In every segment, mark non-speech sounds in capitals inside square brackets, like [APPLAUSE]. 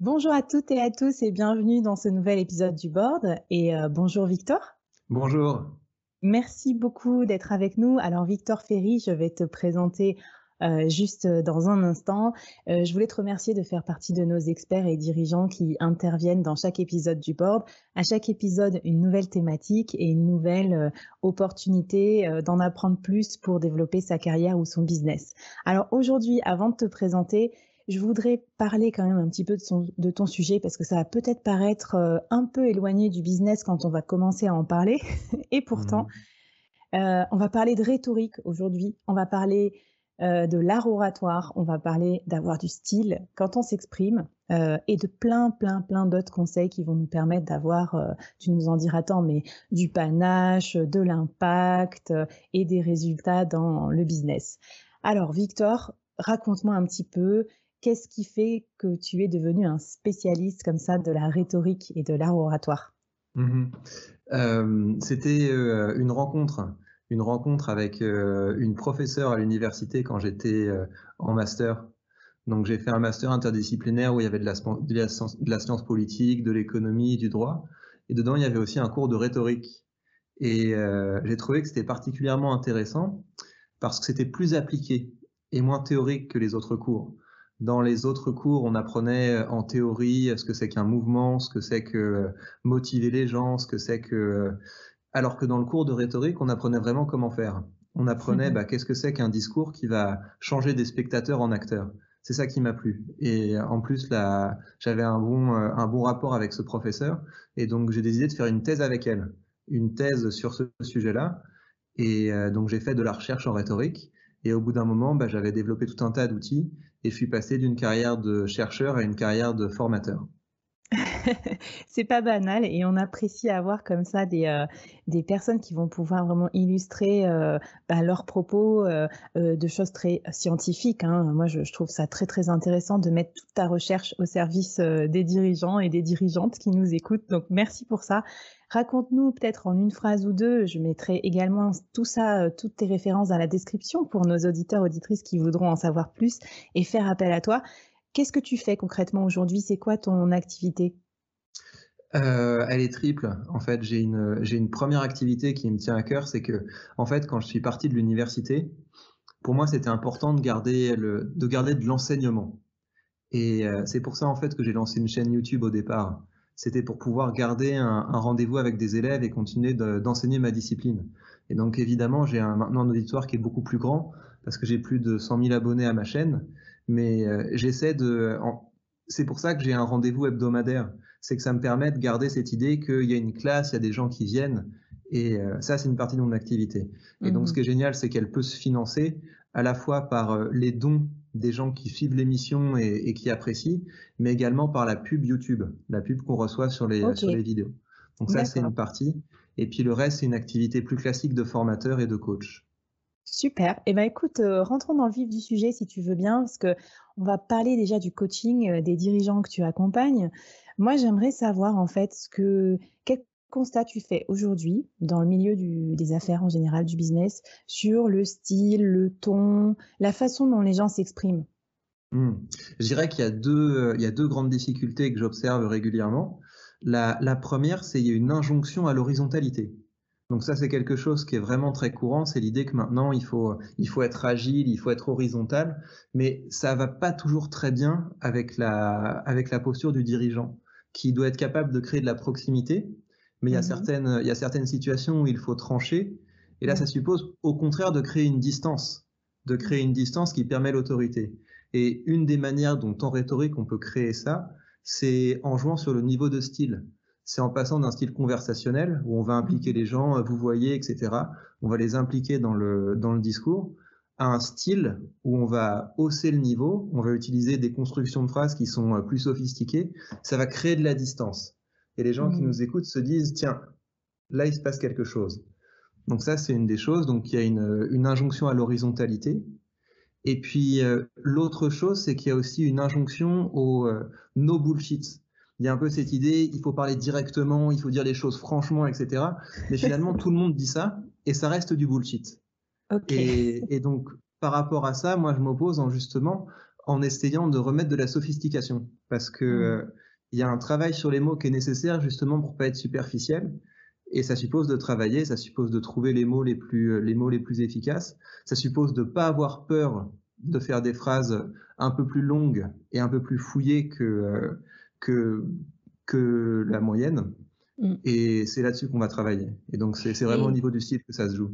Bonjour à toutes et à tous et bienvenue dans ce nouvel épisode du board. Et euh, bonjour Victor. Bonjour. Merci beaucoup d'être avec nous. Alors Victor Ferry, je vais te présenter euh, juste dans un instant. Euh, je voulais te remercier de faire partie de nos experts et dirigeants qui interviennent dans chaque épisode du board. À chaque épisode, une nouvelle thématique et une nouvelle opportunité d'en apprendre plus pour développer sa carrière ou son business. Alors aujourd'hui, avant de te présenter, je voudrais parler quand même un petit peu de, ton sujet parce que ça va peut-être paraître euh, un peu éloigné du business quand on va commencer à en parler. [LAUGHS] Et pourtant, mmh. euh, on va parler de rhétorique aujourd'hui. On va parler euh, de l'art oratoire. On va parler d'avoir du style quand on s'exprime et de plein, plein, plein d'autres conseils qui vont nous permettre d'avoir, tu nous en diras tant, mais du panache, de l'impact et des résultats dans le business. Alors, Victor, raconte-moi un petit peu Qu'est-ce qui fait que tu es devenu un spécialiste comme ça de la rhétorique et de l'art oratoire? Mmh euh, C'était euh, une rencontre, une rencontre avec euh, une professeure à l'université quand j'étais en master. Donc j'ai fait un master interdisciplinaire où il y avait de la, science, politique, de l'économie, du droit. Et dedans, il y avait aussi un cours de rhétorique. Et j'ai trouvé que c'était particulièrement intéressant parce que c'était plus appliqué et moins théorique que les autres cours. Dans les autres cours, on apprenait euh, en théorie ce que c'est qu'un mouvement, ce que c'est que euh, motiver les gens, ce que c'est que... Euh, alors que dans le cours de rhétorique, on apprenait vraiment comment faire. On apprenait bah, qu'est-ce que c'est qu'un discours qui va changer des spectateurs en acteurs. C'est ça qui m'a plu. Et en plus, là, j'avais un bon, un bon rapport avec ce professeur. Et donc, j'ai décidé de faire une thèse avec elle. Une thèse sur ce sujet-là. Et donc, j'ai fait de la recherche en rhétorique. Et au bout d'un moment, bah, j'avais développé tout un tas d'outils et je suis passé d'une carrière de chercheur à une carrière de formateur. [LAUGHS] c'est pas banal et on apprécie avoir comme ça des, euh, des personnes qui vont pouvoir vraiment illustrer euh, bah, leurs propos euh, de choses très scientifiques. Hein. Moi, je, je, trouve ça très très intéressant de mettre toute ta recherche au service des dirigeants et des dirigeantes qui nous écoutent. Donc merci pour ça. Raconte-nous peut-être en une phrase ou deux, je mettrai également tout ça, euh, toutes tes références dans la description pour nos auditeurs, auditrices qui voudront en savoir plus et faire appel à toi. Qu'est-ce que tu fais concrètement aujourd'hui? C'est quoi ton activité? Euh, elle est triple. En fait, j'ai une, première activité qui me tient à cœur, c'est que, en fait, quand je suis parti de l'université, pour moi, c'était important de garder, le, de garder de l'enseignement. Et euh, c'est pour ça, en fait, que j'ai lancé une chaîne YouTube au départ c'était pour pouvoir garder un, rendez-vous avec des élèves et continuer d'enseigner ma discipline. Et donc évidemment, j'ai maintenant un auditoire qui est beaucoup plus grand parce que j'ai plus de 100 000 abonnés à ma chaîne, mais euh, j'essaie de... C'est pour ça que j'ai un rendez-vous hebdomadaire. C'est que ça me permet de garder cette idée qu'il y a une classe, il y a des gens qui viennent, et euh, ça, c'est une partie de mon activité. Et donc, ce mmh qui est génial, c'est qu'elle peut se financer à la fois par euh, les dons des gens qui suivent l'émission et, qui apprécient, mais également par la pub YouTube, la pub qu'on reçoit sur les, sur les vidéos. Donc ça, c'est une partie. Et puis le reste, c'est une activité plus classique de formateur et de coach. Super. Eh ben écoute, euh, rentrons dans le vif du sujet si tu veux bien, parce que on va parler déjà du coaching euh, des dirigeants que tu accompagnes. Moi, j'aimerais savoir en fait ce que constat tu fais aujourd'hui dans le milieu des affaires en général, du business, sur le style, le ton, la façon dont les gens s'expriment? Hmm. Je dirais qu'il y a deux, euh, y a deux grandes difficultés que j'observe régulièrement. La, première, c'est qu'il y a une injonction à l'horizontalité. Donc ça, c'est quelque chose qui est vraiment très courant. C'est l'idée que maintenant, il faut, être agile, il faut être horizontal, mais ça va pas toujours très bien avec la posture du dirigeant, qui doit être capable de créer de la proximité. Mais il y a mmh certaines, il y a certaines situations où il faut trancher. Et là, ça suppose au contraire de créer une distance, de créer une distance qui permet l'autorité. Et une des manières dont en rhétorique on peut créer ça, c'est en jouant sur le niveau de style c'est en passant d'un style conversationnel où on va impliquer les gens, euh, vous voyez, etc. On va les impliquer dans le, dans le discours à un style où on va hausser le niveau, on va utiliser des constructions de phrases qui sont euh, plus sophistiquées. Ça va créer de la distance. Et les gens qui mmh. nous écoutent se disent, tiens, là, il se passe quelque chose. Donc ça, c'est une des choses. Donc il y a une, une injonction à l'horizontalité. Et puis euh, l'autre chose, c'est qu'il y a aussi une injonction au no bullshit il y a un peu cette idée, il faut parler directement, il faut dire les choses franchement, etc. Mais finalement, tout le monde dit ça et ça reste du bullshit. Et, donc, par rapport à ça, moi, je m'oppose en justement en essayant de remettre de la sophistication parce que mm. Il y a un travail sur les mots qui est nécessaire justement pour pas être superficiel. Et ça suppose de travailler, ça suppose de trouver les mots les plus, euh, les mots les plus efficaces. Ça suppose de pas avoir peur de faire des phrases un peu plus longues et un peu plus fouillées que, euh, que, que la moyenne. Mm. Et c'est là-dessus qu'on va travailler. Et donc, c'est vraiment au niveau du style que ça se joue.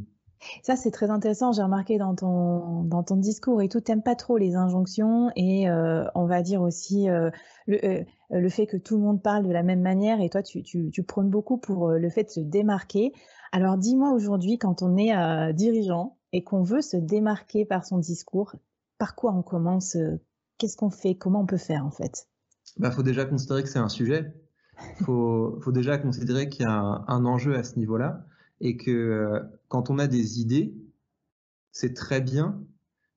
Ça, c'est très intéressant. J'ai remarqué dans ton, dans ton discours et tout, t'aimes pas trop les injonctions et euh, on va dire aussi euh, le, euh, le, fait que tout le monde parle de la même manière et toi, tu, tu, prônes beaucoup pour le fait de se démarquer. Alors, dis-moi aujourd'hui, quand on est dirigeant et qu'on veut se démarquer par son discours, par quoi on commence Qu'est-ce qu'on fait Comment on peut faire en fait? Il bah, faut déjà considérer que c'est un sujet. Il faut, [LAUGHS] faut, déjà considérer qu'il y a un, enjeu à ce niveau-là et que euh, quand on a des idées, c'est très bien,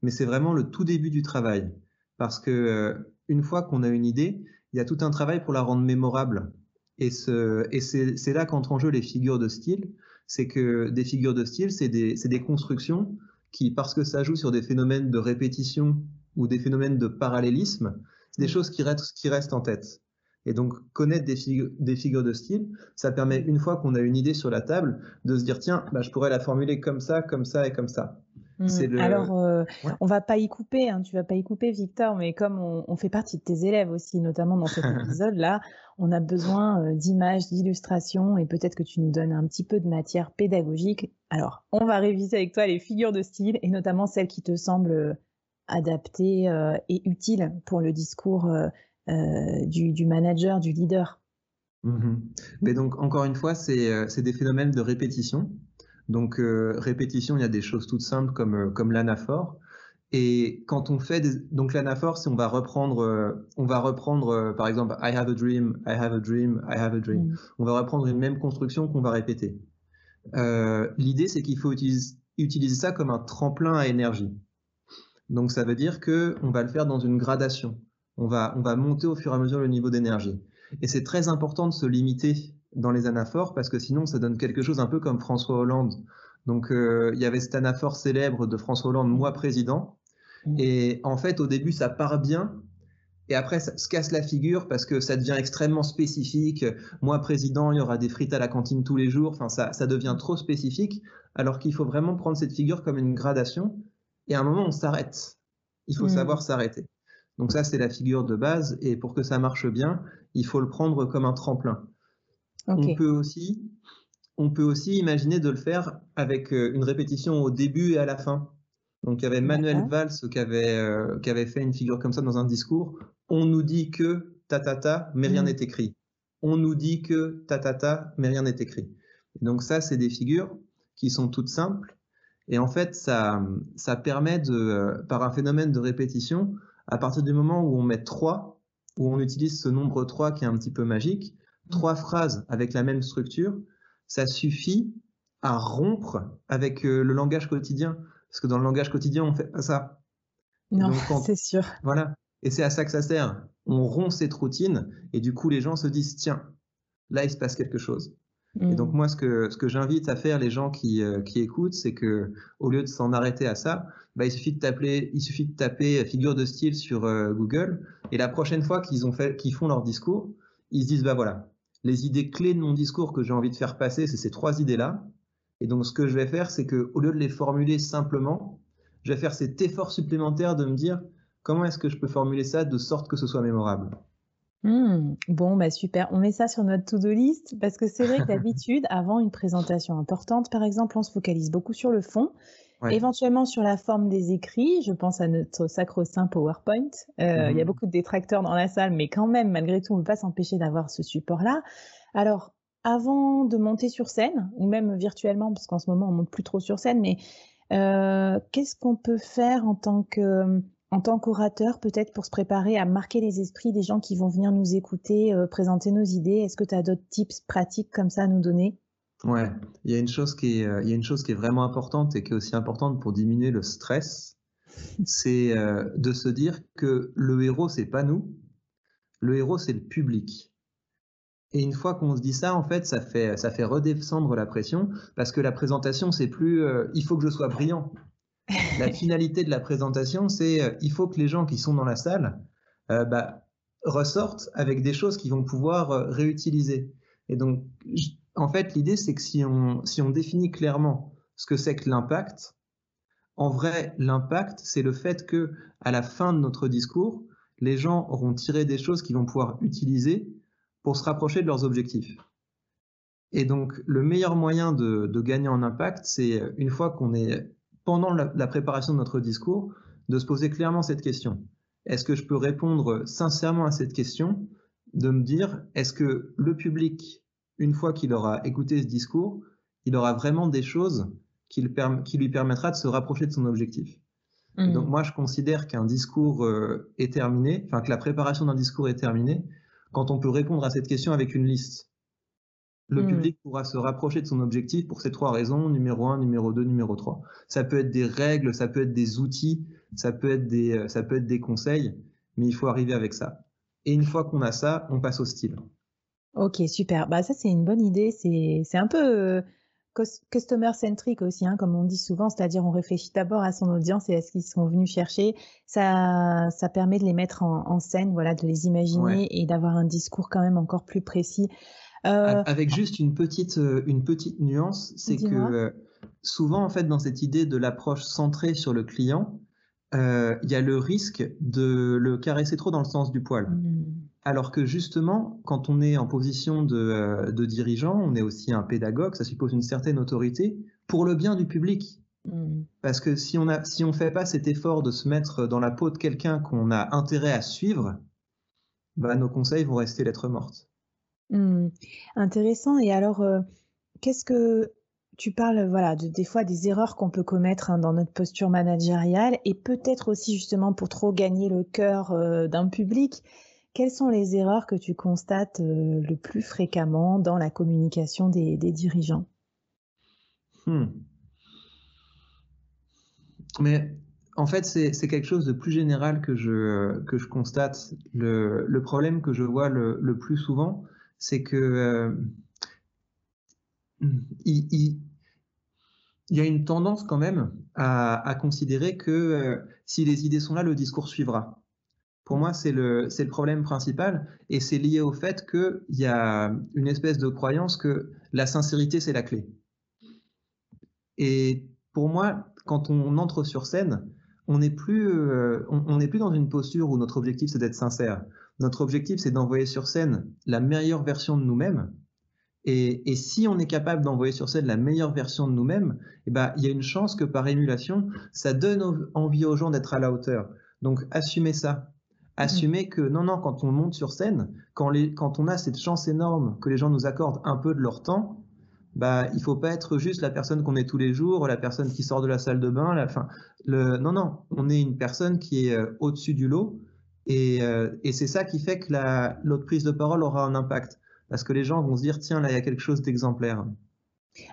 mais c'est vraiment le tout début du travail. Parce que euh, une fois qu'on a une idée, il y a tout un travail pour la rendre mémorable. Et, ce, et c'est là qu'entrent en jeu les figures de style. C'est que des figures de style, c'est des, des constructions qui, parce que ça joue sur des phénomènes de répétition ou des phénomènes de parallélisme, des mm. choses qui restent, qui restent en tête. Et donc, connaître des, figures, des figures de style, ça permet, une fois qu'on a une idée sur la table, de se dire, tiens, bah, je pourrais la formuler comme ça, comme ça et comme ça. Mm. Alors, euh, on va pas y couper, hein, tu vas pas y couper, Victor, mais comme on, fait partie de tes élèves aussi, notamment dans cet [LAUGHS] épisode-là, on a besoin euh, d'images, d'illustrations, et peut-être que tu nous donnes un petit peu de matière pédagogique. Alors, on va réviser avec toi les figures de style, et notamment celles qui te semblent adapté euh, et utile pour le discours euh, euh, du, manager, du leader. Mmh Mais donc, encore une fois, c'est des phénomènes de répétition. Donc, répétition, il y a des choses toutes simples comme, comme l'anaphore. Et quand on fait des... donc l'anaphore, c'est on va reprendre, on va reprendre par exemple I have a dream, I have a dream, I have a dream. Mmh. On va reprendre une même construction qu'on va répéter. L'idée, c'est qu'il faut utiliser, utiliser ça comme un tremplin à énergie. Donc ça veut dire que on va le faire dans une gradation. On va, on va monter au fur et à mesure le niveau d'énergie. Et c'est très important de se limiter dans les anaphores parce que sinon ça donne quelque chose un peu comme François Hollande. Donc euh, il y avait cet anaphore célèbre de François Hollande, moi président. Mmh. Et en fait au début ça part bien. Et après, ça se casse la figure parce que ça devient extrêmement spécifique. Moi, président, il y aura des frites à la cantine tous les jours. Enfin, ça, ça devient trop spécifique. Alors qu'il faut vraiment prendre cette figure comme une gradation et à un moment, on s'arrête. Il faut mm. savoir s'arrêter. Donc ça, c'est la figure de base. Et pour que ça marche bien, il faut le prendre comme un tremplin. On, peut aussi, on peut aussi imaginer de le faire avec euh, une répétition au début et à la fin. Donc il y avait Manuel Valls qui avait, euh, qui avait fait une figure comme ça dans un discours. On nous dit que ta ta ta, mais rien mm. n'est écrit. On nous dit que ta ta ta, mais rien n'est écrit. Donc ça, c'est des figures qui sont toutes simples Et en fait, ça, ça permet de, par un phénomène de répétition, à partir du moment où on met 3, où on utilise ce nombre 3 qui est un petit peu magique, trois phrases avec la même structure, ça suffit à rompre avec euh, le langage quotidien. Parce que dans le langage quotidien, on fait pas ça. Non, [LAUGHS] c'est sûr. Voilà. Et c'est à ça que ça sert. On rompt cette routine et du coup, les gens se disent, tiens, là, il se passe quelque chose. Et donc, mm. moi, ce que, ce que j'invite à faire les gens qui, euh, qui écoutent, c'est que au lieu de s'en arrêter à ça, bah, il, suffit de taper, il suffit de taper figure de style sur euh, Google. Et la prochaine fois qu'ils ont fait, qu'ils font leur discours, ils se disent, bah voilà, les idées clés de mon discours que j'ai envie de faire passer, c'est ces trois idées-là. Et donc, ce que je vais faire, c'est que au lieu de les formuler simplement, je vais faire cet effort supplémentaire de me dire comment est-ce que je peux formuler ça de sorte que ce soit mémorable? Mmh. bon, bah super. On met ça sur notre to-do list parce que c'est vrai que [LAUGHS] d'habitude, avant une présentation importante, par exemple, on se focalise beaucoup sur le fond, éventuellement sur la forme des écrits. Je pense à notre sacro-saint PowerPoint. Euh, il y a mmh. beaucoup de détracteurs dans la salle, mais quand même, malgré tout, on ne peut pas s'empêcher d'avoir ce support-là. Alors, avant de monter sur scène, ou même virtuellement, parce qu'en ce moment, on monte plus trop sur scène, mais euh, qu'est-ce qu'on peut faire en tant que en tant qu'orateur, peut-être pour se préparer à marquer les esprits des gens qui vont venir nous écouter, euh, présenter nos idées? Est-ce que tu as d'autres tips pratiques comme ça à nous donner? Ouais, il y a une chose qui est, euh, il y a une chose qui est vraiment importante et qui est aussi importante pour diminuer le stress, c'est euh, de se dire que le héros c'est pas nous, le héros c'est le public. Et une fois qu'on se dit ça, en fait, ça fait ça fait redescendre la pression parce que la présentation c'est plus il faut que je sois brillant, la [LAUGHS] finalité de la présentation, c'est euh, il faut que les gens qui sont dans la salle euh, bah, ressortent avec des choses qu'ils vont pouvoir euh, réutiliser. Et donc, en fait, l'idée, c'est que si on, définit clairement ce que c'est que l'impact, en vrai, l'impact, c'est le fait que à la fin de notre discours, les gens auront tiré des choses qu'ils vont pouvoir utiliser pour se rapprocher de leurs objectifs. Et donc, le meilleur moyen de, de gagner en impact, c'est une fois qu'on est pendant la, préparation de notre discours, de se poser clairement cette question. Est-ce que je peux répondre sincèrement à cette question? De me dire, est-ce que le public, une fois qu'il aura écouté ce discours, il aura vraiment des choses qui, lui permettra de se rapprocher de son objectif mmh. Donc moi, je considère qu'un discours euh, est terminé, enfin que la préparation d'un discours est terminée, quand on peut répondre à cette question avec une liste. Le hmm. public pourra se rapprocher de son objectif pour ces trois raisons, numéro 1, numéro 2, numéro 3. Ça peut être des règles, ça peut être des outils, ça peut être des, euh, ça peut être des conseils, mais il faut arriver avec ça. Et une fois qu'on a ça, on passe au style. Ok, super. Bah ça c'est une bonne idée. C'est un peu euh, customer centric aussi, hein, comme on dit souvent, c'est-à-dire on réfléchit d'abord à son audience et à ce qu'ils sont venus chercher. Ça, ça permet de les mettre en, scène, voilà, de les imaginer et d'avoir un discours quand même encore plus précis. Euh, avec juste une petite, euh, une petite nuance, c'est que euh, souvent, en fait, dans cette idée de l'approche centrée sur le client, il y a le risque de le caresser trop dans le sens du poil. Hmm. Alors que justement, quand on est en position de, de, dirigeant, on est aussi un pédagogue, ça suppose une certaine autorité pour le bien du public. Hmm. Parce que si on ne si on fait pas cet effort de se mettre dans la peau de quelqu'un qu'on a intérêt à suivre, bah, nos conseils vont rester lettres mortes. Mmh. Intéressant. Et alors, euh, qu'est-ce que tu parles, voilà, de, des fois des erreurs qu'on peut commettre hein, dans notre posture managériale et peut-être aussi justement pour trop gagner le cœur euh, d'un public. Quelles sont les erreurs que tu constates euh, le plus fréquemment dans la communication des, dirigeants? Hmm. Mais en fait, c'est quelque chose de plus général que je, que je constate. Le, problème que je vois le, le plus souvent, c'est que euh, il, y a une tendance quand même à, considérer que euh, si les idées sont là, le discours suivra. Pour moi, c'est le, problème principal et c'est lié au fait qu'il y a une espèce de croyance que la sincérité, c'est la clé. Et pour moi, quand on entre sur scène, on n'est plus, euh, on n'est plus dans une posture où notre objectif c'est d'être sincère. Notre objectif, c'est d'envoyer sur scène la meilleure version de nous-mêmes. Et, si on est capable d'envoyer sur scène la meilleure version de nous-mêmes, eh ben, il y a une chance que par émulation, ça donne envie aux gens d'être à la hauteur. Donc, assumez ça. Assumez que non, non, quand on monte sur scène, quand, les, quand on a cette chance énorme que les gens nous accordent un peu de leur temps, bah, il faut pas être juste la personne qu'on est tous les jours, la personne qui sort de la salle de bain. La, fin, le, non, non, on est une personne qui est euh, au-dessus du lot. Et, euh, et c'est ça qui fait que l'autre prise de parole aura un impact. Parce que les gens vont se dire, tiens, là, il y a quelque chose d'exemplaire.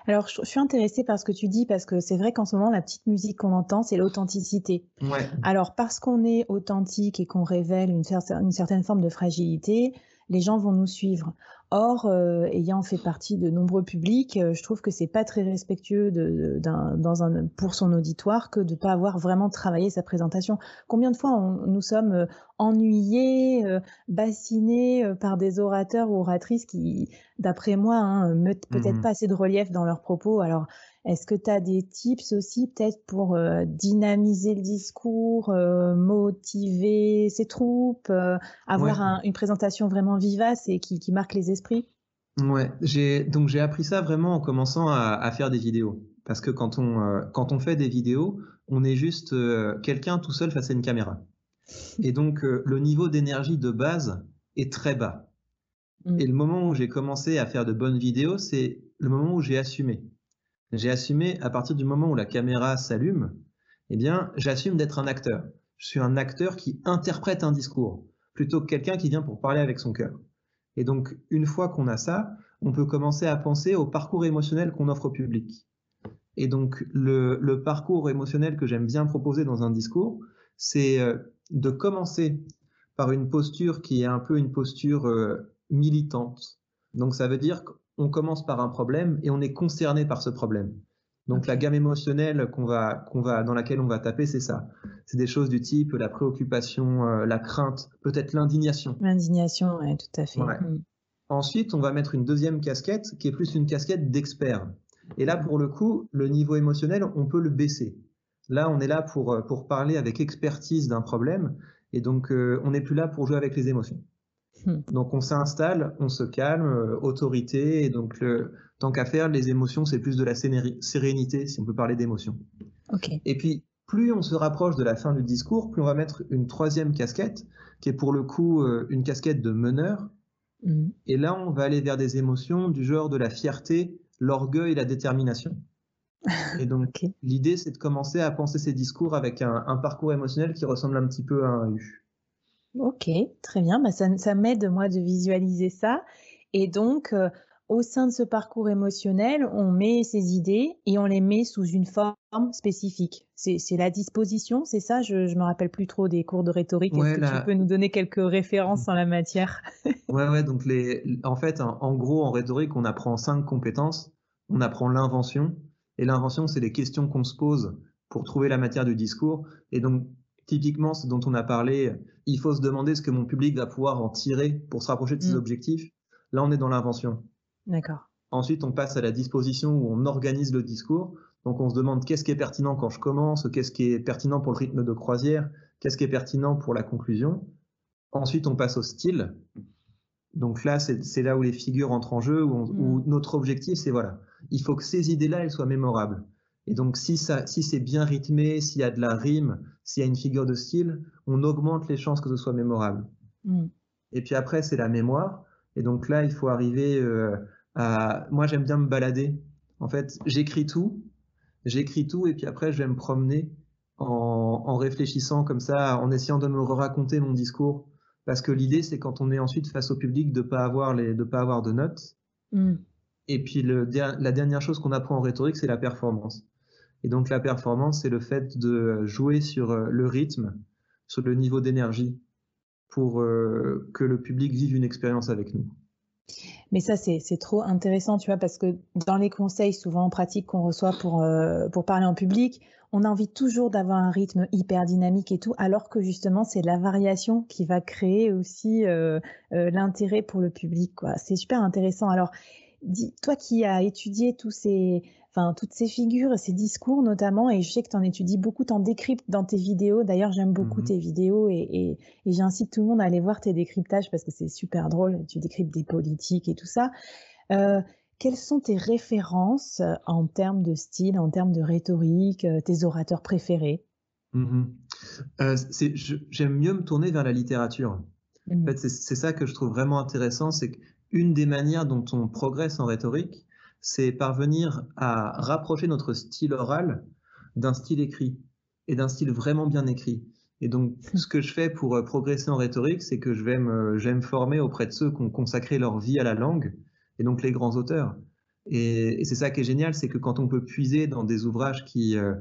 Alors, je, suis intéressée par ce que tu dis parce que c'est vrai qu'en ce moment, la petite musique qu'on entend, c'est l'authenticité. Ouais. Alors, parce qu'on est authentique et qu'on révèle une, une, certaine forme de fragilité, les gens vont nous suivre. Or, euh, ayant fait partie de nombreux publics, euh, je trouve que c'est pas très respectueux de, dans un, pour son auditoire que de pas avoir vraiment travaillé sa présentation. Combien de fois on, nous sommes euh, ennuyés, bassinés par des orateurs ou oratrices qui, d'après moi, hein, mettent peut-être mmh pas assez de relief dans leurs propos. Alors, est-ce que tu as des tips aussi peut-être pour euh, dynamiser le discours, euh, motiver ses troupes, euh, avoir une présentation vraiment vivace et qui, marque les esprits? Ouais, j'ai donc j'ai appris ça vraiment en commençant à, faire des vidéos. Parce que quand on, quand on fait des vidéos, on est juste quelqu'un tout seul face à une caméra. Et donc le niveau d'énergie de base est très bas. Mm. Et le moment où j'ai commencé à faire de bonnes vidéos, c'est le moment où j'ai assumé. J'ai assumé à partir du moment où la caméra s'allume, eh bien, j'assume d'être un acteur. Je suis un acteur qui interprète un discours plutôt que quelqu'un qui vient pour parler avec son cœur. Et donc, une fois qu'on a ça, on peut commencer à penser au parcours émotionnel qu'on offre au public. Et donc, le, parcours émotionnel que j'aime bien proposer dans un discours, c'est euh, de commencer par une posture qui est un peu une posture euh, militante. Donc, ça veut dire on commence par un problème et on est concerné par ce problème. Donc la gamme émotionnelle qu'on va, qu'on va, dans laquelle on va taper, c'est ça. C'est des choses du type la préoccupation, euh, la crainte, peut-être l'indignation. L'indignation, oui, tout à fait. Mm. Ensuite, on va mettre une deuxième casquette qui est plus une casquette d'expert. Et là, pour le coup, le niveau émotionnel, on peut le baisser. Là, on est là pour, euh, pour parler avec expertise d'un problème. Et donc, euh, on n'est plus là pour jouer avec les émotions. Hmm. Donc on s'installe, on se calme, euh, autorité, et donc tant qu'à faire, les émotions, c'est plus de la sérénité, si on peut parler d'émotions. Et puis, plus on se rapproche de la fin du discours, plus on va mettre une troisième casquette, qui est pour le coup euh, une casquette de meneur. Hmm. Et là, on va aller vers des émotions du genre de la fierté, l'orgueil et la détermination. [LAUGHS] Et donc, l'idée, c'est de commencer à penser ces discours avec un, un, parcours émotionnel qui ressemble un petit peu à un U. Ok, très bien. Bah, ça, ça m'aide, moi, de visualiser ça. Et donc, euh, au sein de ce parcours émotionnel, on met ses idées et on les met sous une forme spécifique. C'est la disposition, c'est ça? Je ne me rappelle plus trop des cours de rhétorique. Est-ce que tu peux nous donner quelques références en la matière? [LAUGHS] Ouais, ouais. Donc, les, en fait, en, gros, en rhétorique, on apprend cinq compétences. On apprend l'invention. Et l'invention, c'est les questions qu'on se pose pour trouver la matière du discours. Et donc, typiquement, ce dont on a parlé, il faut se demander ce que mon public va pouvoir en tirer pour se rapprocher de ses mm. objectifs. Là, on est dans l'invention. D'accord. Ensuite, on passe à la disposition où on organise le discours. Donc, on se demande qu'est-ce qui est pertinent quand je commence, qu'est-ce qui est pertinent pour le rythme de croisière, qu'est-ce qui est pertinent pour la conclusion. Ensuite, on passe au style. Donc là, c'est là où les figures entrent en jeu, où, où mm. notre objectif, c'est voilà, il faut que ces idées-là, elles soient mémorables. Et donc, si, ça, si c'est bien rythmé, s'il y a de la rime, s'il y a une figure de style, on augmente les chances que ce soit mémorable. Mm. Et puis après, c'est la mémoire. Et donc là, il faut arriver euh, à... Moi, j'aime bien me balader. En fait, j'écris tout, j'écris tout, et puis après, je vais me promener en, en, réfléchissant comme ça, en essayant de me raconter mon discours. Parce que l'idée, c'est quand on est ensuite face au public de pas avoir les, de pas avoir de notes. Mm. Et puis le, la dernière chose qu'on apprend en rhétorique, c'est la performance. Et donc la performance, c'est le fait de jouer sur euh, le rythme, sur le niveau d'énergie, pour euh, que le public vive une expérience avec nous. Mais ça, c'est trop intéressant, tu vois, parce que dans les conseils souvent en pratique qu'on reçoit pour, euh, pour parler en public, on a envie toujours d'avoir un rythme hyper dynamique et tout, alors que justement, c'est la variation qui va créer aussi l'intérêt pour le public. C'est super intéressant. Alors, dis, toi qui as étudié tous ces, enfin toutes ces figures, ces discours notamment, et je sais que tu en étudies beaucoup, tu en décryptes dans tes vidéos. D'ailleurs, j'aime beaucoup mhm. tes vidéos et, j'incite tout le monde à aller voir tes décryptages parce que c'est super drôle. Tu décryptes des politiques et tout ça. Euh, quelles sont tes références en termes de style, en termes de rhétorique, euh, tes orateurs préférés? Mhm. euh, J'aime mieux me tourner vers la littérature. En fait, c'est ça que je trouve vraiment intéressant, c'est qu'une des manières dont on progresse en rhétorique, c'est parvenir à rapprocher notre style oral d'un style écrit et d'un style vraiment bien écrit. Et donc, ce que je fais pour euh, progresser en rhétorique, c'est que je vais, me, je vais me former auprès de ceux qui ont consacré leur vie à la langue, et donc les grands auteurs. Et, c'est ça qui est génial, c'est que quand on peut puiser dans des ouvrages qui, euh,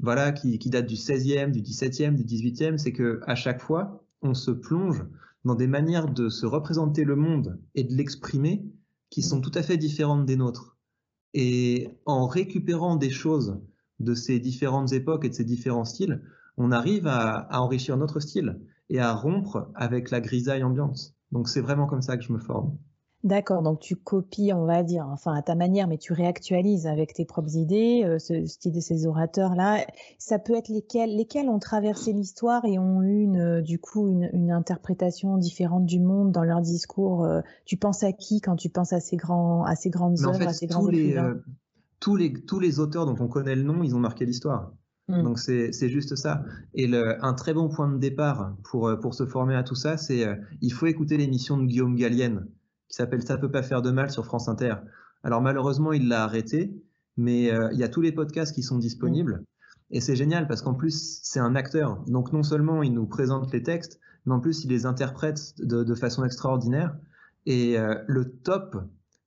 voilà, qui, qui, datent du 16e, du 17e, du 18e, c'est que à chaque fois, on se plonge dans des manières de se représenter le monde et de l'exprimer qui sont tout à fait différentes des nôtres. Et en récupérant des choses de ces différentes époques et de ces différents styles, on arrive à, enrichir notre style et à rompre avec la grisaille ambiante. Donc c'est vraiment comme ça que je me forme. D'accord, donc tu copies, on va dire, enfin à ta manière, mais tu réactualises avec tes propres idées, euh, ce style de ces orateurs-là. Ça peut être lesquels, lesquels ont traversé l'histoire et ont eu une, euh, du coup une, interprétation différente du monde dans leur discours. Euh, tu penses à qui quand tu penses à ces grands, à ces grandes œuvres, à ces grands écrivains? tous les tous les auteurs dont on connaît le nom, ils ont marqué l'histoire. Mm. Donc c'est juste ça. Et le, un très bon point de départ pour, pour se former à tout ça, c'est il faut écouter l'émission de Guillaume Gallienne qui s'appelle Ça peut pas faire de mal sur France Inter. Alors malheureusement il l'a arrêté, mais euh, il y a tous les podcasts qui sont disponibles. Et c'est génial parce qu'en plus c'est un acteur. Donc non seulement il nous présente les textes, mais en plus il les interprète de, de façon extraordinaire. Et le top,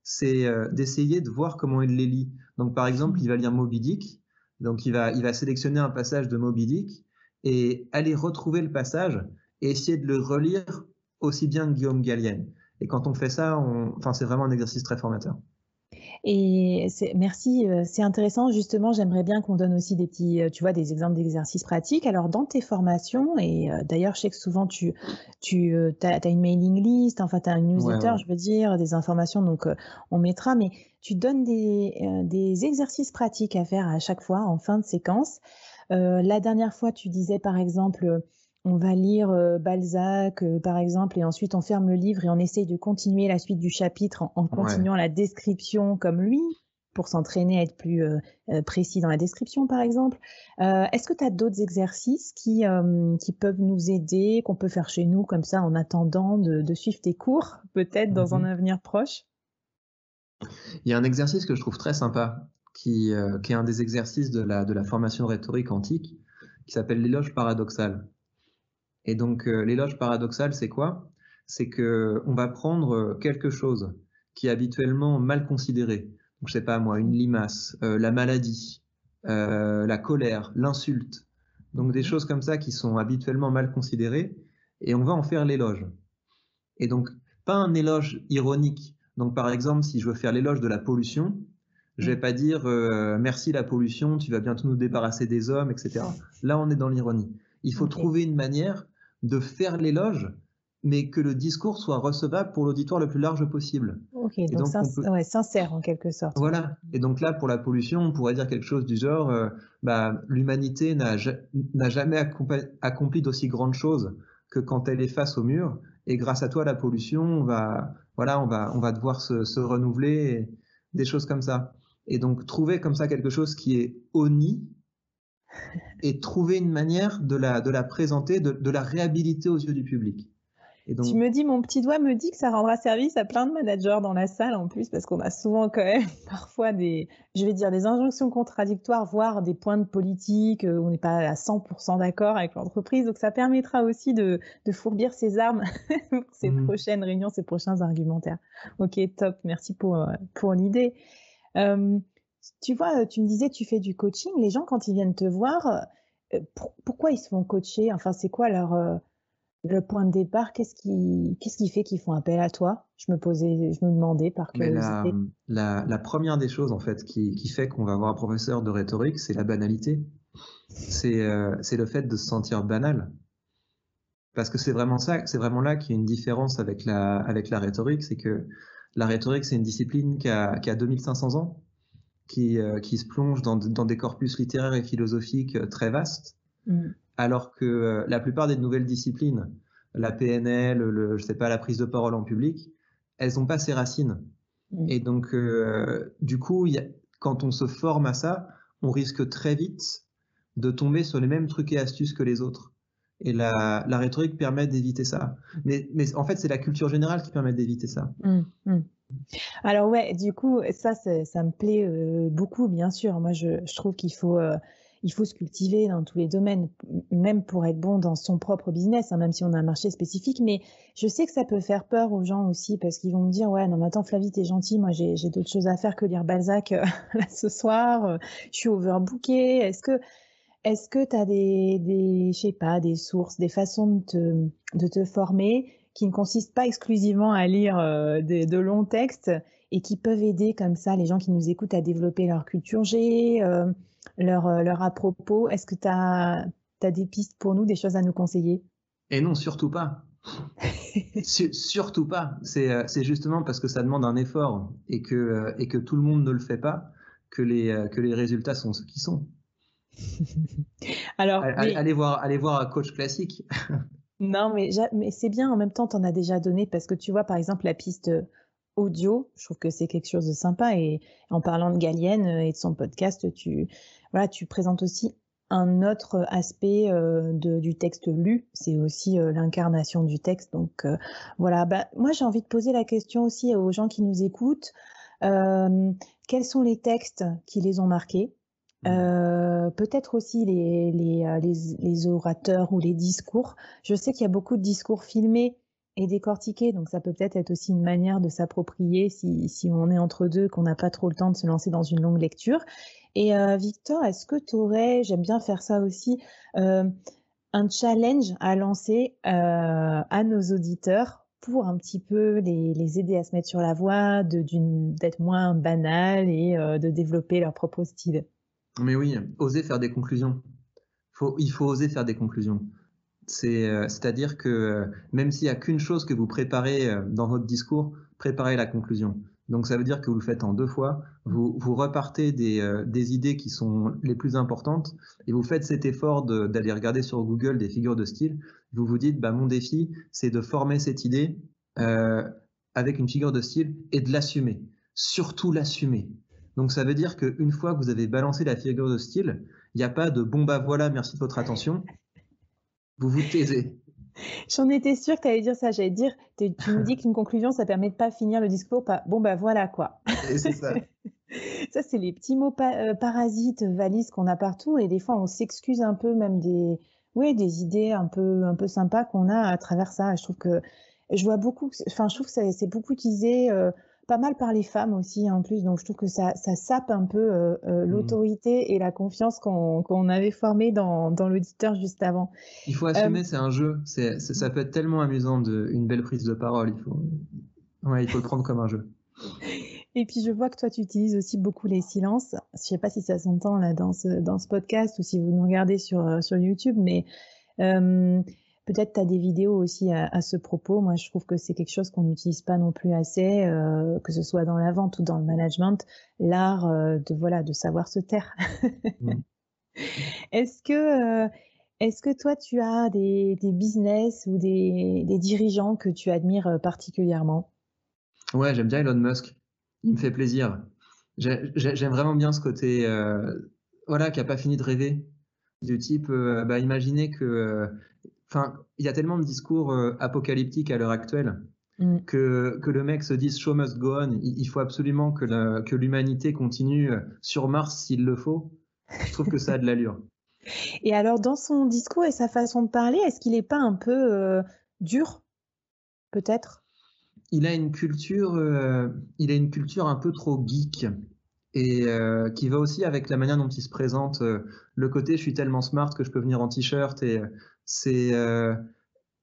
c'est d'essayer de voir comment il les lit. Donc par exemple, il va lire Moby Dick donc il va, il va sélectionner un passage de Moby Dick et aller retrouver le passage et essayer de le relire aussi bien que Guillaume Gallienne. Et quand on fait ça, enfin, c'est vraiment un exercice très formateur. Et merci, euh, c'est intéressant. Justement, j'aimerais bien qu'on donne aussi des petits, euh, tu vois, des exemples d'exercices pratiques. Alors, dans tes formations, et euh, d'ailleurs, je sais que souvent tu, tu as, une mailing list, enfin, tu as une newsletter, je veux dire, des informations, donc on mettra, mais tu donnes des, des exercices pratiques à faire à chaque fois en fin de séquence. la dernière fois, tu disais par exemple, on va lire euh, Balzac, euh, par exemple, et ensuite on ferme le livre et on essaye de continuer la suite du chapitre en, continuant la description comme lui, pour s'entraîner à être plus euh, précis dans la description, par exemple. Est-ce que tu as d'autres exercices qui, qui peuvent nous aider, qu'on peut faire chez nous comme ça en attendant de, suivre tes cours, peut-être dans un mhm. avenir proche? Il y a un exercice que je trouve très sympa, qui, qui est un des exercices de la, de la formation rhétorique antique, qui s'appelle l'éloge paradoxal. Et donc euh, l'éloge paradoxal, c'est quoi? C'est que on va prendre euh, quelque chose qui est habituellement mal considéré. Donc je sais pas moi, une limace, euh, la maladie, la colère, l'insulte. Donc des choses comme ça qui sont habituellement mal considérées, et on va en faire l'éloge. Et donc pas un éloge ironique. Donc par exemple, si je veux faire l'éloge de la pollution, je vais pas dire merci la pollution, tu vas bientôt nous débarrasser des hommes, etc. Là, on est dans l'ironie. Il faut trouver une manière de faire l'éloge, mais que le discours soit recevable pour l'auditoire le plus large possible. Ok, donc, sincère en quelque sorte. Voilà. Et donc là, pour la pollution, on pourrait dire quelque chose du genre, euh, bah, l'humanité n'a jamais accompli, d'aussi grandes choses que quand elle est face au mur. Et grâce à toi, la pollution, on va, voilà, on va, on va devoir se, renouveler, des choses comme ça. Et donc trouver comme ça quelque chose qui est honni, et trouver une manière de la, de la présenter, de, la réhabiliter aux yeux du public. Et donc... Tu me dis, mon petit doigt me dit que ça rendra service à plein de managers dans la salle en plus, parce qu'on a souvent quand même [LAUGHS] parfois des, je vais dire, des injonctions contradictoires, voire des points de politique où on n'est pas à 100% d'accord avec l'entreprise. Donc ça permettra aussi de, de fourbir ses armes [LAUGHS] pour ces mhm. prochaines réunions, ces prochains argumentaires. Ok, top, merci pour, euh, pour l'idée. Euh, tu vois, tu me disais, tu fais du coaching. Les gens, quand ils viennent te voir, euh, pourquoi ils se font coacher? Enfin, c'est quoi leur euh, le point de départ? Qu'est-ce qui, qu'est-ce qui fait qu'ils font appel à toi? Je me posais, je me demandais par curiosité. La, la, première des choses en fait qui, qui fait qu'on va avoir un professeur de rhétorique, c'est la banalité. C'est euh, c'est le fait de se sentir banal. Parce que c'est vraiment ça, c'est vraiment là qu'il y a une différence avec la, avec la rhétorique, c'est que la rhétorique, c'est une discipline qui a, qui a 2500 ans qui, euh, qui se plonge dans, dans, des corpus littéraires et philosophiques euh, très vastes, mm. alors que euh, la plupart des nouvelles disciplines, la PNL, le, je sais pas, la prise de parole en public, elles n'ont pas ces racines. Mm. Et donc, du coup, y a, quand on se forme à ça, on risque très vite de tomber sur les mêmes trucs et astuces que les autres. Et la, la rhétorique permet d'éviter ça. Mais, mais, en fait, c'est la culture générale qui permet d'éviter ça. Mm. Alors ouais, du coup, ça, ça me plaît euh, beaucoup, bien sûr. Moi, je, je trouve qu'il faut, euh, faut se cultiver dans tous les domaines, même pour être bon dans son propre business, hein, même si on a un marché spécifique. Mais je sais que ça peut faire peur aux gens aussi, parce qu'ils vont me dire, ouais, non, mais attends, Flavie, t'es gentille, moi, j'ai d'autres choses à faire que lire Balzac euh, [LAUGHS] ce soir. je suis overbookée. Est-ce que est-ce que tu as des, des, je sais pas, des sources, des façons de de te former? Qui ne consistent pas exclusivement à lire euh, de longs textes et qui peuvent aider comme ça les gens qui nous écoutent à développer leur culture G, euh, leur, euh, leur à propos. Est-ce que tu as, as, des pistes pour nous, des choses à nous conseiller? Et non, surtout pas. [LAUGHS] surtout pas. C'est justement parce que ça demande un effort et que, et que tout le monde ne le fait pas que les, que les résultats sont ce qu'ils sont. [LAUGHS] Alors, allez, voir, allez voir un coach classique. [LAUGHS] Non, mais, mais c'est bien, en même temps, tu en as déjà donné, parce que tu vois, par exemple, la piste audio, je trouve que c'est quelque chose de sympa. Et en parlant de Galienne et de son podcast, tu, voilà, tu présentes aussi un autre aspect euh, du texte lu, c'est aussi euh, l'incarnation du texte. Donc euh, voilà, bah, moi j'ai envie de poser la question aussi aux gens qui nous écoutent. quels sont les textes qui les ont marqués? Euh, peut-être aussi les, euh, les, les, orateurs ou les discours. Je sais qu'il y a beaucoup de discours filmés et décortiqués, donc ça peut peut-être être aussi une manière de s'approprier si, si on est entre deux, qu'on n'a pas trop le temps de se lancer dans une longue lecture. Et euh, Victor, est-ce que tu aurais, j'aime bien faire ça aussi, un challenge à lancer à nos auditeurs pour un petit peu les, les, aider à se mettre sur la voie, d'être moins banal et de développer leur propre style mais oui, oser faire des conclusions. Il faut oser faire des conclusions. Euh, c'est-à-dire que euh, même s'il n'y a qu'une chose que vous préparez euh, dans votre discours, préparez la conclusion. Donc ça veut dire que vous le faites en deux fois, vous, repartez des, des idées qui sont les plus importantes et vous faites cet effort d'aller regarder sur Google des figures de style. Vous vous dites, bah, mon défi, c'est de former cette idée avec une figure de style et de l'assumer. Surtout l'assumer. Donc ça veut dire qu'une fois que vous avez balancé la figure de style, il n'y a pas de bon bah voilà, merci de votre attention. Vous vous taisez. J'en étais sûre que tu allais dire ça. J'allais dire, tu nous dis qu'une conclusion, ça permet de pas finir le discours pas bon bah voilà quoi. c'est ça. [LAUGHS] ça, c'est les petits mots euh, parasites, valises qu'on a partout. Et des fois, on s'excuse un peu même des, ouais, des idées un peu, un peu sympas qu'on a à travers ça. Je trouve que je vois beaucoup, enfin, je trouve que c'est beaucoup utilisé. Euh, pas mal par les femmes aussi en plus, donc je trouve que ça, ça sape un peu euh, euh, mmh. l'autorité et la confiance qu'on avait formée dans, dans l'auditeur juste avant. Il faut assumer, euh, c'est un jeu, c'est ça peut être tellement amusant, de, une belle prise de parole, il faut, ouais, il faut le prendre comme un jeu. Et puis je vois que toi tu utilises aussi beaucoup les silences. Je sais pas si ça s'entend là dans ce, dans ce podcast ou si vous nous regardez sur, sur YouTube, mais Peut-être tu as des vidéos aussi à, ce propos. Moi, je trouve que c'est quelque chose qu'on n'utilise pas non plus assez, euh, que ce soit dans la vente ou dans le management, l'art euh, de voilà de savoir se taire. [LAUGHS] Mmh. [LAUGHS] Est-ce que euh, est-ce que toi tu as des, des business ou des, des, dirigeants que tu admires particulièrement? Ouais, j'aime bien Elon Musk. Il me fait plaisir. J'aime vraiment bien ce côté, voilà, qui a pas fini de rêver. Du type, bah, imaginez que Enfin, il y a tellement de discours euh, apocalyptiques à l'heure actuelle mm. que, que le mec se dise show must go on. Il, faut absolument que, que l'humanité continue euh, sur Mars s'il le faut. Je trouve que ça a de l'allure. [LAUGHS] Et alors, dans son discours et sa façon de parler, est-ce qu'il n'est pas un peu euh, dur, peut-être? Il a une culture, il a une culture un peu trop geek et qui va aussi avec la manière dont il se présente. le côté, je suis tellement smart que je peux venir en t-shirt et c'est euh,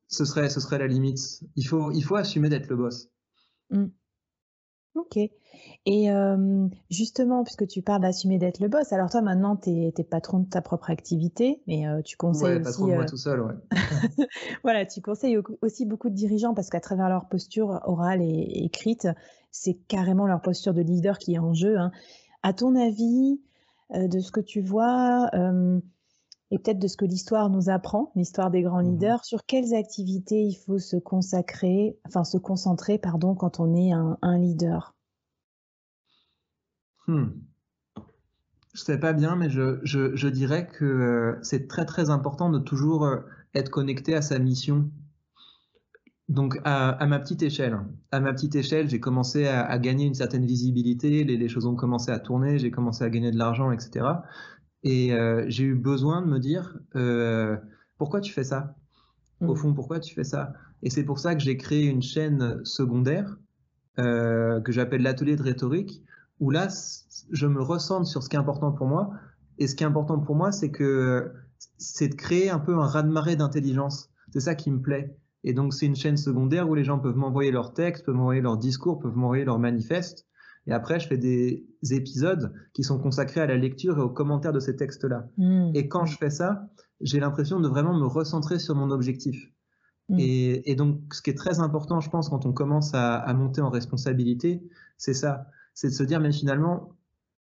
ce serait ce serait la limite. Il faut il faut assumer d'être le boss. Mmh. Ok. Et euh, justement, puisque tu parles d'assumer d'être le boss, alors toi maintenant, tu es, patron de ta propre activité, mais euh, tu conseilles ouais, Patron de moi tout seul, ouais. [LAUGHS] voilà, tu conseilles aussi beaucoup de dirigeants parce qu'à travers leur posture orale et, écrite, c'est carrément leur posture de leader qui est en jeu. Hein. À ton avis, de ce que tu vois, et peut-être de ce que l'histoire nous apprend, l'histoire des grands mmh leaders, sur quelles activités il faut se consacrer, enfin se concentrer, pardon, quand on est un, leader? Hmm. Je sais pas bien, mais je, je, dirais que euh, c'est très très important de toujours euh, être connecté à sa mission. Donc à, ma petite échelle, à ma petite échelle, j'ai commencé à, gagner une certaine visibilité, les, choses ont commencé à tourner, j'ai commencé à gagner de l'argent, etc. Et euh, j'ai eu besoin de me dire euh, pourquoi tu fais ça? Au mmh. fond, pourquoi tu fais ça? Et c'est pour ça que j'ai créé une chaîne secondaire euh, que j'appelle l'atelier de rhétorique, où là, je me ressente sur ce qui est important pour moi. Et ce qui est important pour moi, c'est que c'est de créer un peu un raz-de-marée d'intelligence. C'est ça qui me plaît. Et donc, c'est une chaîne secondaire où les gens peuvent m'envoyer leurs textes, peuvent m'envoyer leurs discours, peuvent m'envoyer leurs manifestes. Et après, je fais des épisodes qui sont consacrés à la lecture et aux commentaires de ces textes-là. Mmh. Et quand je fais ça, j'ai l'impression de vraiment me recentrer sur mon objectif. Mmh. Et, donc, ce qui est très important, je pense, quand on commence à, à monter en responsabilité, c'est ça. C'est de se dire, mais finalement,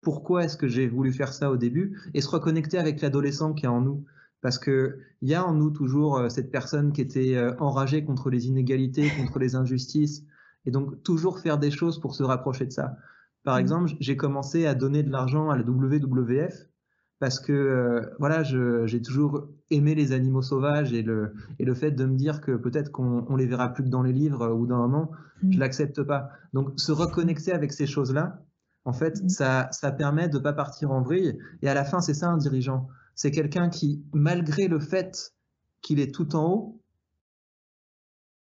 pourquoi est-ce que j'ai voulu faire ça au début Et se reconnecter avec l'adolescent qui est en nous? Parce que il y a en nous toujours euh, cette personne qui était euh, enragée contre les inégalités, contre les injustices, et donc toujours faire des choses pour se rapprocher de ça. Par mmh. exemple, j'ai commencé à donner de l'argent à la WWF parce que euh, voilà, j'ai toujours aimé les animaux sauvages et le, et le fait de me dire que peut-être qu'on les verra plus que dans les livres ou d'un moment, mmh. je l'accepte pas. Donc se reconnecter avec ces choses-là, en fait, mmh. ça, ça permet de pas partir en vrille. Et à la fin, c'est ça un dirigeant c'est quelqu'un qui, malgré le fait qu'il est tout en haut,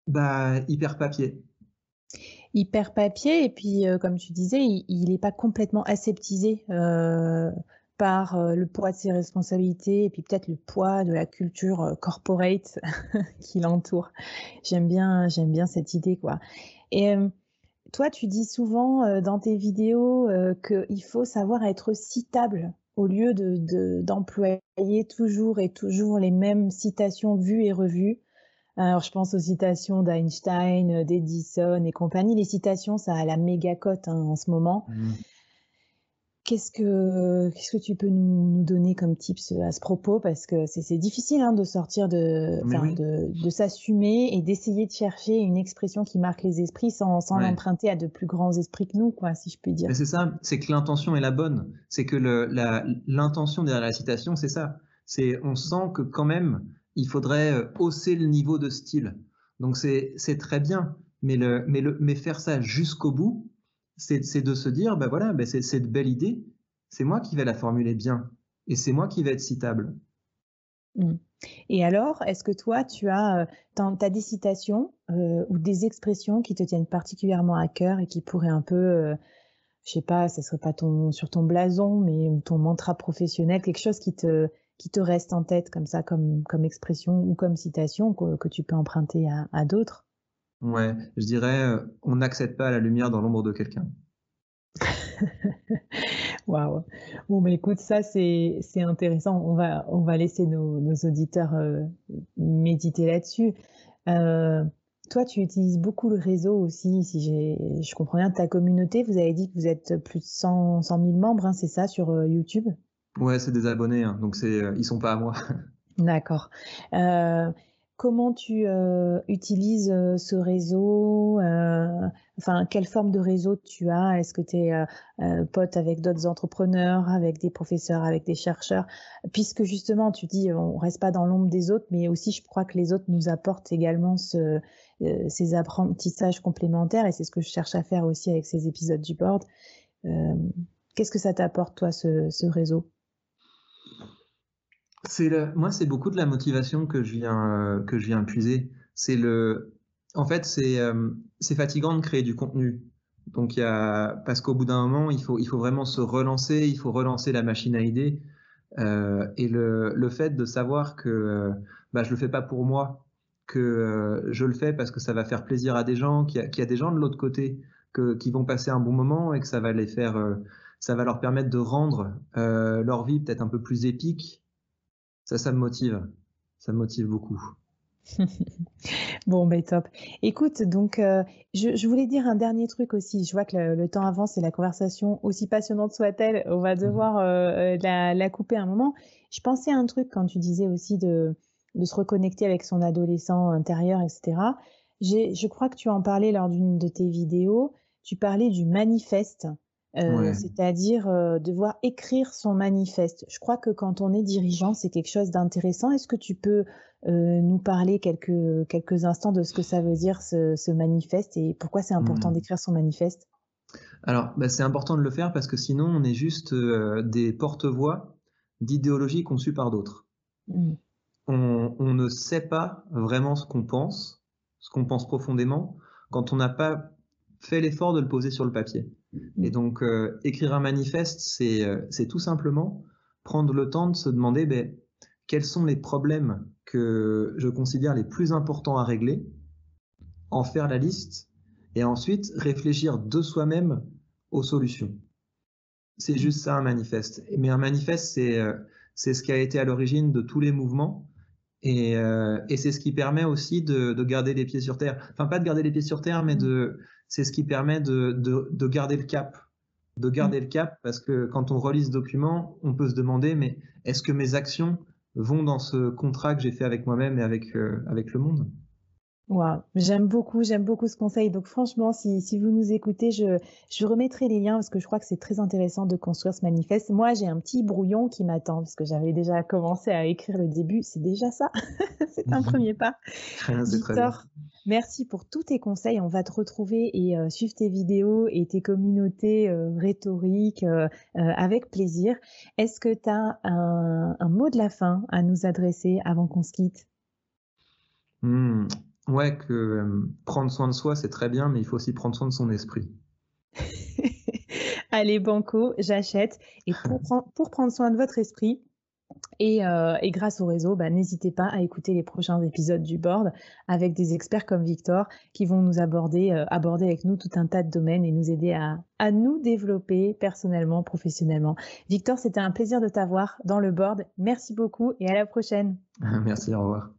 bah, il perd papier. Il perd papier et puis, euh, comme tu disais, il n'est pas complètement aseptisé euh, par euh, le poids de ses responsabilités et puis peut-être le poids de la culture corporate [LAUGHS] qui l'entoure. J'aime bien, j'aime bien cette idée, quoi. Et toi, tu dis souvent dans tes vidéos qu'il faut savoir être citable au lieu d'employer toujours et toujours les mêmes citations vues et revues. Alors, je pense aux citations d'Einstein, d'Edison et compagnie. Les citations, ça a la méga cote hein, en ce moment. Mmh. Qu'est-ce que, qu'est-ce que tu peux nous, donner comme tips à ce propos? Parce que c'est difficile hein, de sortir de, de, s'assumer et d'essayer de chercher une expression qui marque les esprits sans, sans l'emprunter à de plus grands esprits que nous, quoi, si je puis dire. C'est ça, c'est que l'intention est la bonne. C'est que l'intention derrière la citation, c'est ça. C'est on sent que quand même, il faudrait euh, hausser le niveau de style. Donc c'est très bien, mais, le, mais, le, mais faire ça jusqu'au bout, c'est de se dire, ben voilà, ben c'est cette belle idée, c'est moi qui vais la formuler bien, et c'est moi qui vais être citable. Mmh. Et alors, est-ce que toi, tu as, euh, as des citations euh, ou des expressions qui te tiennent particulièrement à cœur et qui pourraient un peu, euh, je sais pas, ce serait pas ton, sur ton blason, mais ton mantra professionnel, quelque chose qui te, reste en tête comme ça, comme expression ou comme citation que, tu peux emprunter à d'autres? Ouais, je dirais, euh, on n'accède pas à la lumière dans l'ombre de quelqu'un. [LAUGHS] Waouh. Bon, mais écoute, ça c'est intéressant. On va on va laisser nos, nos auditeurs euh, méditer là-dessus. Euh, toi, tu utilises beaucoup le réseau aussi. Si je comprends bien ta communauté, vous avez dit que vous êtes plus de 100 100 000 membres, hein, c'est ça sur YouTube? Ouais, c'est des abonnés, hein, donc c'est ils sont pas à moi. [LAUGHS] D'accord. Euh, comment tu euh, utilises euh, ce réseau euh, Enfin, quelle forme de réseau tu as? Est-ce que tu es pote avec d'autres entrepreneurs, avec des professeurs, avec des chercheurs? Puisque justement, tu dis, on reste pas dans l'ombre des autres, mais aussi, je crois que les autres nous apportent également ce, ces apprentissages complémentaires, et c'est ce que je cherche à faire aussi avec ces épisodes du board. Qu'est-ce que ça t'apporte, toi, ce réseau? C'est moi, c'est beaucoup de la motivation que je viens, euh, que je viens puiser. C'est le, en fait, c'est, euh, c'est fatigant de créer du contenu. Donc, il y a, parce qu'au bout d'un moment, il faut, il faut vraiment se relancer, il faut relancer la machine à idées. Euh, et le, le fait de savoir que bah, je le fais pas pour moi, que je le fais parce que ça va faire plaisir à des gens, qu'il y y a des gens de l'autre côté que, qui vont passer un bon moment et que ça va les faire, ça va leur permettre de rendre leur vie peut-être un peu plus épique ça, ça me motive. Ça me motive beaucoup. [LAUGHS] bon, ben top. Écoute, donc, euh, je, voulais dire un dernier truc aussi. Je vois que le, temps avance et la conversation, aussi passionnante soit-elle, on va mhm. devoir euh, euh, la, couper un moment. Je pensais à un truc quand tu disais aussi de, de se reconnecter avec son adolescent intérieur, etc. Je crois que tu en parlais lors d'une de tes vidéos. Tu parlais du manifeste. C'est-à-dire devoir écrire son manifeste. Je crois que quand on est dirigeant, c'est quelque chose d'intéressant. Est-ce que tu peux nous parler quelques, quelques instants de ce que ça veut dire ce, manifeste et pourquoi c'est important mmh. d'écrire son manifeste? Alors, bah, c'est important de le faire parce que sinon, on est juste des porte-voix d'idéologies conçues par d'autres. Mmh. On, on, ne sait pas vraiment ce qu'on pense, ce qu'on pense profondément, quand on n'a pas fait l'effort de le poser sur le papier. Et donc, euh, écrire un manifeste, euh, c'est tout simplement prendre le temps de se demander ben, quels sont les problèmes que je considère les plus importants à régler, en faire la liste, et ensuite réfléchir de soi-même aux solutions. C'est mm. juste ça un manifeste. Mais un manifeste, c'est euh, c'est ce qui a été à l'origine de tous les mouvements. Et, et c'est ce qui permet aussi de, de, garder les pieds sur terre. Enfin, pas de garder les pieds sur terre, mais mm. de, c'est ce qui permet de, de, garder le cap. De garder mm. le cap parce que quand on relit ce document, on peut se demander, mais est-ce que mes actions vont dans ce contrat que j'ai fait avec moi-même et avec, euh, avec le monde? Wow, j'aime beaucoup, j'aime beaucoup ce conseil. Donc franchement, si, si vous nous écoutez, je, je remettrai les liens parce que je crois que c'est très intéressant de construire ce manifeste. Moi, j'ai un petit brouillon qui m'attend parce que j'avais déjà commencé à écrire le début. C'est déjà ça. [LAUGHS] c'est un premier pas. [LAUGHS] Victor, merci pour tous tes conseils. On va te retrouver et euh, suivre tes vidéos et tes communautés euh, rhétoriques euh, avec plaisir. Est-ce que tu as un, un, mot de la fin à nous adresser avant qu'on se quitte? Hmm. Ouais, que euh, prendre soin de soi, c'est très bien, mais il faut aussi prendre soin de son esprit. [LAUGHS] Allez, Banco, j'achète. Et [LAUGHS] pour, prendre soin de votre esprit, et, euh, grâce au réseau, bah, n'hésitez pas à écouter les prochains épisodes du board avec des experts comme Victor qui vont nous aborder, euh, aborder avec nous tout un tas de domaines et nous aider à, à nous développer personnellement, professionnellement. Victor, c'était un plaisir de t'avoir dans le board. Merci beaucoup et à la prochaine. [LAUGHS] Merci, au revoir.